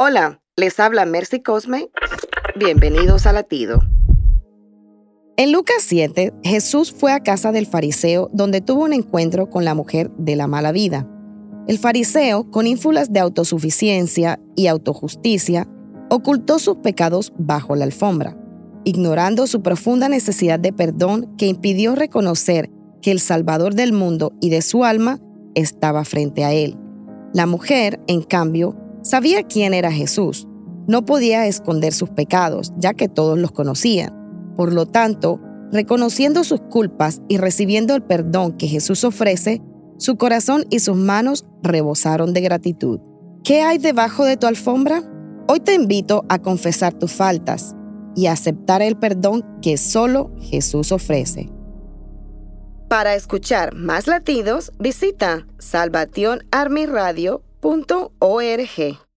Hola, les habla Mercy Cosme. Bienvenidos a Latido. En Lucas 7, Jesús fue a casa del fariseo donde tuvo un encuentro con la mujer de la mala vida. El fariseo, con ínfulas de autosuficiencia y autojusticia, ocultó sus pecados bajo la alfombra, ignorando su profunda necesidad de perdón que impidió reconocer que el Salvador del mundo y de su alma estaba frente a él. La mujer, en cambio, sabía quién era Jesús. No podía esconder sus pecados, ya que todos los conocían. Por lo tanto, reconociendo sus culpas y recibiendo el perdón que Jesús ofrece, su corazón y sus manos rebosaron de gratitud. ¿Qué hay debajo de tu alfombra? Hoy te invito a confesar tus faltas y a aceptar el perdón que solo Jesús ofrece. Para escuchar más latidos, visita salvationarmyradio.org.